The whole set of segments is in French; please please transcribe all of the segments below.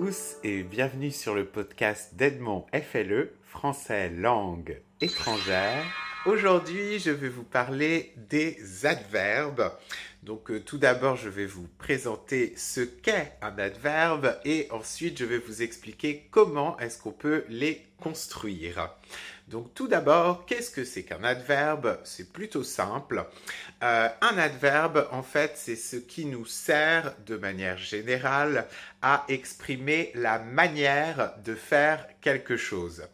Tous et bienvenue sur le podcast d'Edmond FLE, français langue étrangère. Aujourd'hui, je vais vous parler des adverbes. Donc euh, tout d'abord, je vais vous présenter ce qu'est un adverbe et ensuite je vais vous expliquer comment est-ce qu'on peut les construire. Donc tout d'abord, qu'est-ce que c'est qu'un adverbe? C'est plutôt simple. Euh, un adverbe, en fait, c'est ce qui nous sert de manière générale à exprimer la manière de faire quelque chose.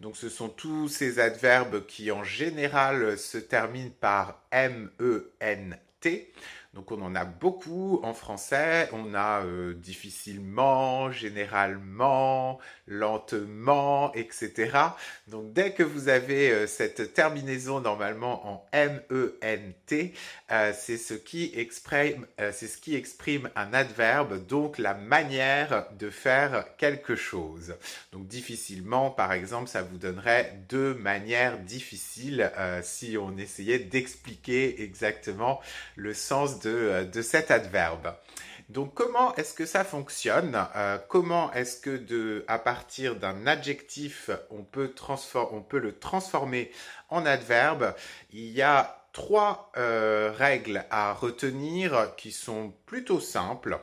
Donc ce sont tous ces adverbes qui en général se terminent par M-E-N-T. Donc on en a beaucoup en français. On a euh, difficilement, généralement, lentement, etc. Donc dès que vous avez euh, cette terminaison normalement en M-E-N-T, euh, c'est ce qui exprime, c'est ce qui exprime un adverbe, donc la manière de faire quelque chose. Donc difficilement, par exemple, ça vous donnerait deux manières difficiles si on essayait d'expliquer exactement le sens euh, de, cet adverbe. Donc comment est-ce que ça fonctionne euh, Comment est-ce que de, à partir d'un adjectif, on peut, le transformer en adverbe? Il y a trois euh, règles à retenir qui sont plutôt simples.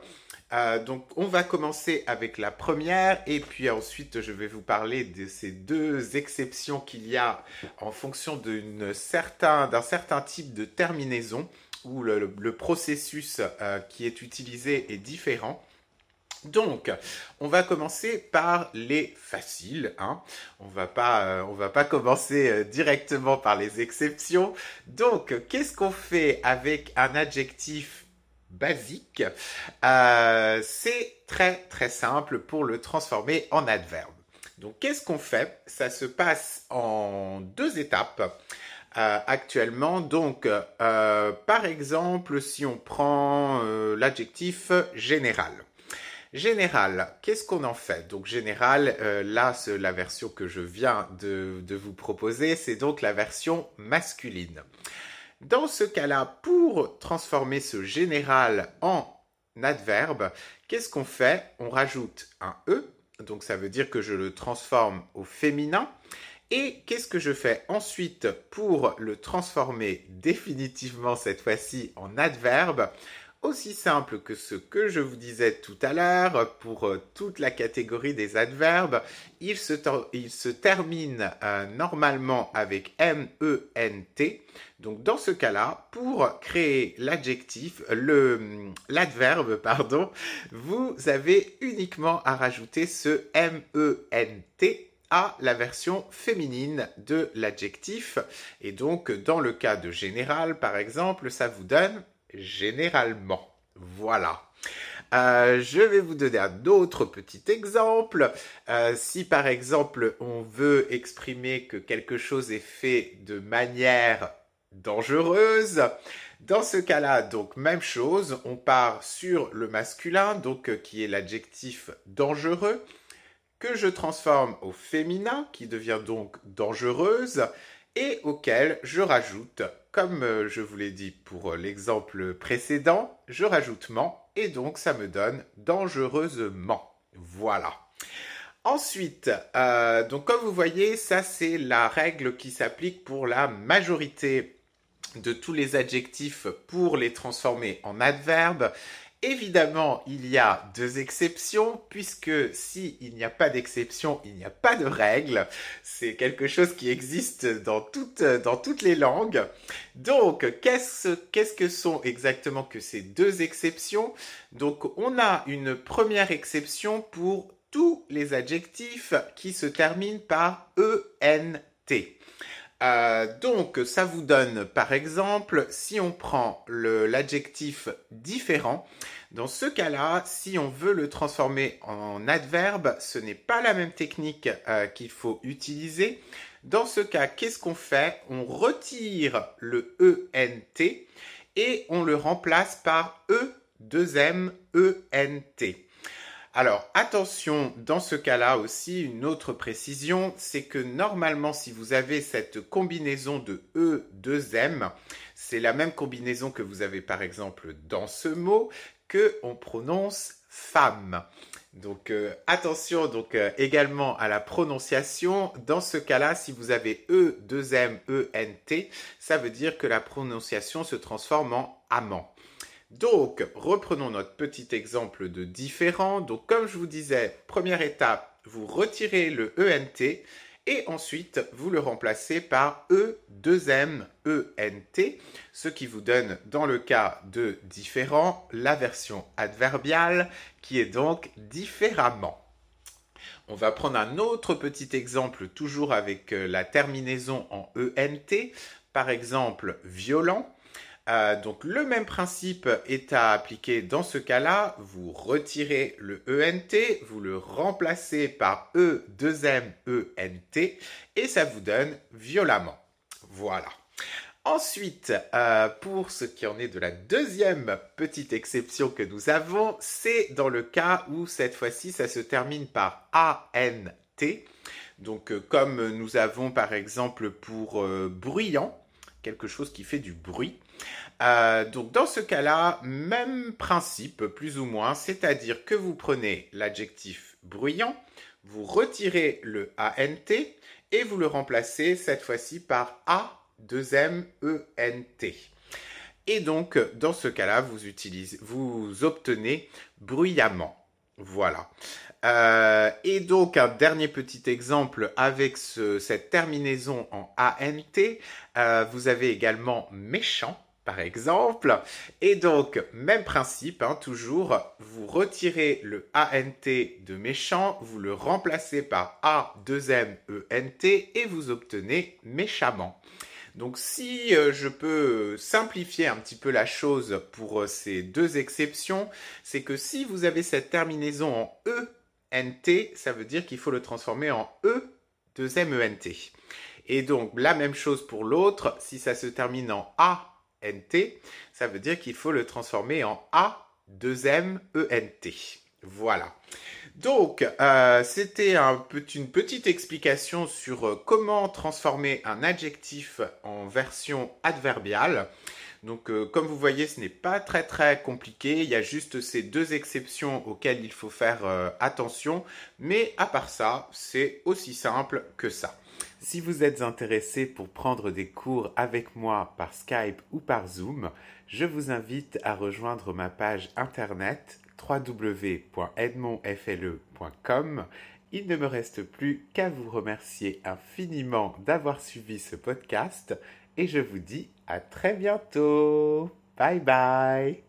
donc on va commencer avec la première et puis ensuite je vais vous parler de ces deux exceptions qu'il y a en fonction d'un certain type de terminaison où le, processus euh, qui est utilisé est différent. Donc, on va commencer par les faciles. Hein. On va euh, on va pas commencer euh, directement par les exceptions. Donc, qu'est-ce qu'on fait avec un adjectif basique? C'est très très simple pour le transformer en adverbe. Donc, qu'est-ce qu'on fait? Ça se passe en deux étapes. Euh, actuellement. Donc, euh, par exemple, si on prend euh, l'adjectif général. Général, qu'est-ce qu'on en fait? Donc général, là, la version que je viens de, de vous proposer, c'est donc la version masculine. Dans ce cas-là, pour transformer ce général en adverbe, qu'est-ce qu'on fait? On rajoute un E, donc ça veut dire que je le transforme au féminin. Et qu'est-ce que je fais ensuite pour le transformer définitivement cette fois-ci en adverbe? Aussi simple que ce que je vous disais tout à l'heure pour euh, toute la catégorie des adverbes, il se, termine euh, normalement avec M-E-N-T. Donc dans ce cas-là, pour créer l'adjectif, l'adverbe, pardon, vous avez uniquement à rajouter ce M-E-N-T la version féminine de l'adjectif. Et donc, dans le cas de général, par exemple, ça vous donne généralement. Voilà. Euh, je vais vous donner un autre petit exemple. Euh, si par exemple on veut exprimer que quelque chose est fait de manière dangereuse, dans ce cas-là, donc même chose, on part sur le masculin, donc euh, qui est l'adjectif dangereux que je transforme au féminin, qui devient donc dangereuse, et auquel je rajoute, comme euh, je vous l'ai dit pour l'exemple précédent, je rajoute ment, et donc ça me donne dangereusement. Voilà. Ensuite, euh, donc comme vous voyez, ça c'est la règle qui s'applique pour la majorité de tous les adjectifs pour les transformer en adverbes Évidemment, il y a deux exceptions, puisque s'il n'y a pas d'exception, il n'y a pas de règle. C'est quelque chose qui existe dans toutes, dans toutes les langues. Donc, qu'est-ce, qu'est-ce que sont exactement que ces deux exceptions? Donc, on a une première exception pour tous les adjectifs qui se terminent par ENT. Euh, donc, ça vous donne, par exemple, si on prend l'adjectif différent, dans ce cas-là, si on veut le transformer en adverbe, ce n'est pas la même technique euh, qu'il faut utiliser. Dans ce cas, qu'est-ce qu'on fait? On retire le ENT et on le remplace par E 2M ENT. Alors attention, dans ce cas-là aussi, une autre précision, c'est que normalement si vous avez cette combinaison de E, 2M, c'est la même combinaison que vous avez par exemple dans ce mot que on prononce femme. Donc euh, attention donc euh, également à la prononciation. Dans ce cas-là, si vous avez E, 2 M, E, N, T, ça veut dire que la prononciation se transforme en amant. Donc, reprenons notre petit exemple de différent. Donc, comme je vous disais, première étape, vous retirez le ENT et ensuite vous le remplacez par E, 2M, ENT, ce qui vous donne dans le cas de différent la version adverbiale qui est donc différemment. On va prendre un autre petit exemple toujours avec euh, la terminaison en ENT, par exemple violent. Euh, donc le même principe est à appliquer dans ce cas-là. Vous retirez le ENT, vous le remplacez par E, 2M, ENT et ça vous donne violemment. Voilà. Ensuite, euh, pour ce qui en est de la deuxième petite exception que nous avons, c'est dans le cas où cette fois-ci ça se termine par ANT. Donc euh, comme nous avons par exemple pour bruyant, quelque chose qui fait du bruit. Euh, donc dans ce cas-là, même principe plus ou moins, c'est-à-dire que vous prenez l'adjectif bruyant, vous retirez le ANT et vous le remplacez cette fois-ci par A 2M E N T. Et donc dans ce cas-là, vous obtenez bruyamment. Voilà. Euh, et donc un dernier petit exemple avec cette terminaison en ANT. Euh, vous avez également méchant par exemple. Et donc, même principe, hein, toujours, vous retirez le ANT de méchant, vous le remplacez par A2MENT et vous obtenez méchamment. Donc si euh, je peux simplifier un petit peu la chose pour euh, ces deux exceptions, c'est que si vous avez cette terminaison en ENT, ça veut dire qu'il faut le transformer en E 2 MENT. Et donc la même chose pour l'autre, si ça se termine en A NT, ça veut dire qu'il faut le transformer en A 2M ENT. Voilà. Donc, euh, c'était un, une petite explication sur euh, comment transformer un adjectif en version adverbiale. Donc, euh, comme vous voyez, ce n'est pas très très compliqué. Il y a juste ces deux exceptions auxquelles il faut faire attention. Mais à part ça, c'est aussi simple que ça. Si vous êtes intéressé pour prendre des cours avec moi par Skype ou par Zoom, je vous invite à rejoindre ma page internet www.edmondfle.com. Il ne me reste plus qu'à vous remercier infiniment d'avoir suivi ce podcast et je vous dis à très bientôt. Bye bye